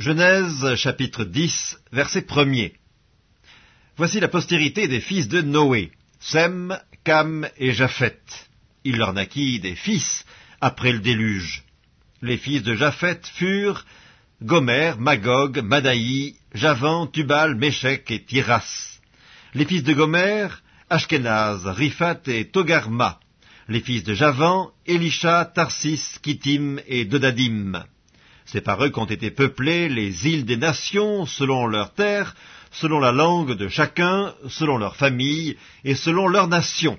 Genèse chapitre 10 verset 1er Voici la postérité des fils de Noé, Sem, Cam et Japhet. Il leur naquit des fils après le déluge. Les fils de Japhet furent Gomer, Magog, Madaï, Javan, Tubal, Méchec et Tiras. Les fils de Gomer, Ashkenaz, Riphat et Togarma. Les fils de Javan, Elisha, Tarsis, Kittim et Dodadim. C'est par eux qu'ont été peuplées les îles des nations selon leurs terres, selon la langue de chacun, selon leur famille et selon leur nation.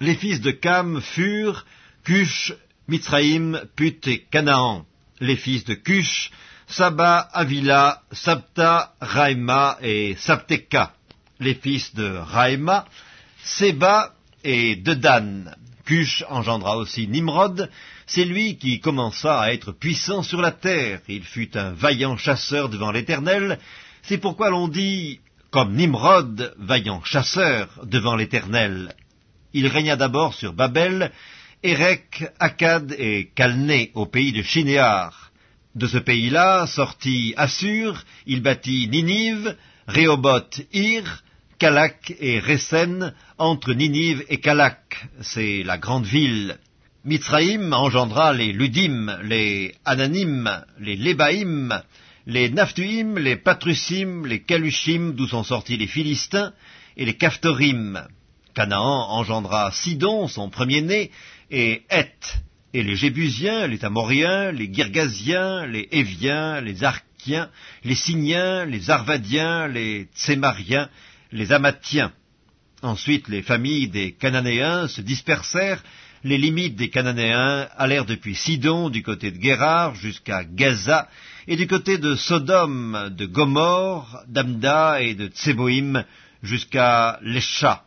Les fils de Cam furent Cush, Mitzraïm, Put et Canaan. Les fils de Cush, Saba, Avila, Sabta, Raïma et Sabteka. Les fils de Raïma, Seba et Dedan. Cush engendra aussi Nimrod, c'est lui qui commença à être puissant sur la terre. Il fut un vaillant chasseur devant l'Éternel. C'est pourquoi l'on dit, comme Nimrod, vaillant chasseur devant l'Éternel. Il régna d'abord sur Babel, Érec, Akkad et Calné au pays de Shinéar. De ce pays-là sortit Assur, il bâtit Ninive, Rehoboth, Ir, Calak et Resen, entre Ninive et Calak, c'est la grande ville. Mitzraïm engendra les Ludim, les Ananim, les Lébaïm, les Naphtuim, les Patrusim, les Kalushim, d'où sont sortis les Philistins, et les Kaftorim. Canaan engendra Sidon, son premier-né, et Heth, et les Jébusiens, les Amoriens, les Girgasiens, les Éviens, les Arkiens, les Signiens, les Arvadiens, les Tsémariens, les Amathiens. Ensuite, les familles des Cananéens se dispersèrent, les limites des Cananéens allèrent depuis Sidon, du côté de Guérard, jusqu'à Gaza, et du côté de Sodome, de Gomorre, d'Amda et de Tseboïm, jusqu'à Lesha.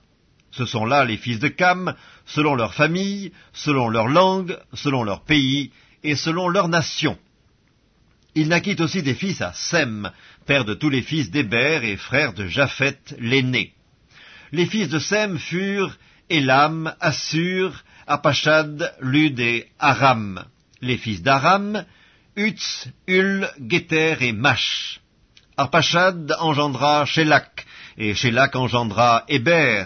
Ce sont là les fils de Cam, selon leur famille, selon leur langue, selon leur pays, et selon leur nation. Il naquit aussi des fils à Sem, père de tous les fils d'Héber et frère de Japhet l'aîné. Les fils de Sem furent Elam, Assur, Apachad, Lud et Aram. Les fils d'Aram, Utz, Ul, Geter et Mash. Arpachad engendra Shélak, et Shélak engendra Héber.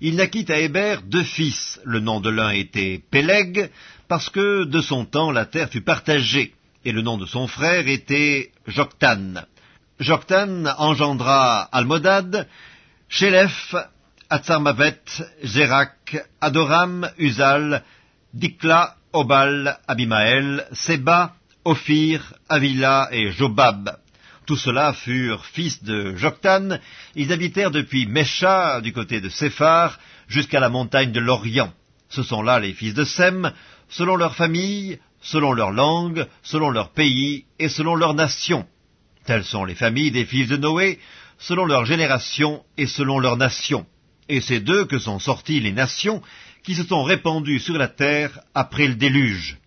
Il naquit à Héber deux fils. Le nom de l'un était Péleg, parce que de son temps la terre fut partagée et le nom de son frère était Joktan. Joktan engendra Almodad, Shelef, Atzarmavet, Zérak, Adoram, Uzal, Dikla, Obal, Abimael, Seba, Ophir, Avila et Jobab. Tous ceux-là furent fils de Joktan. Ils habitèrent depuis Mesha, du côté de Séphar, jusqu'à la montagne de l'Orient. Ce sont là les fils de Sem, selon leur famille, selon leur langue, selon leur pays et selon leur nation. Telles sont les familles des fils de Noé, selon leur génération et selon leur nation. Et c'est d'eux que sont sorties les nations qui se sont répandues sur la terre après le déluge.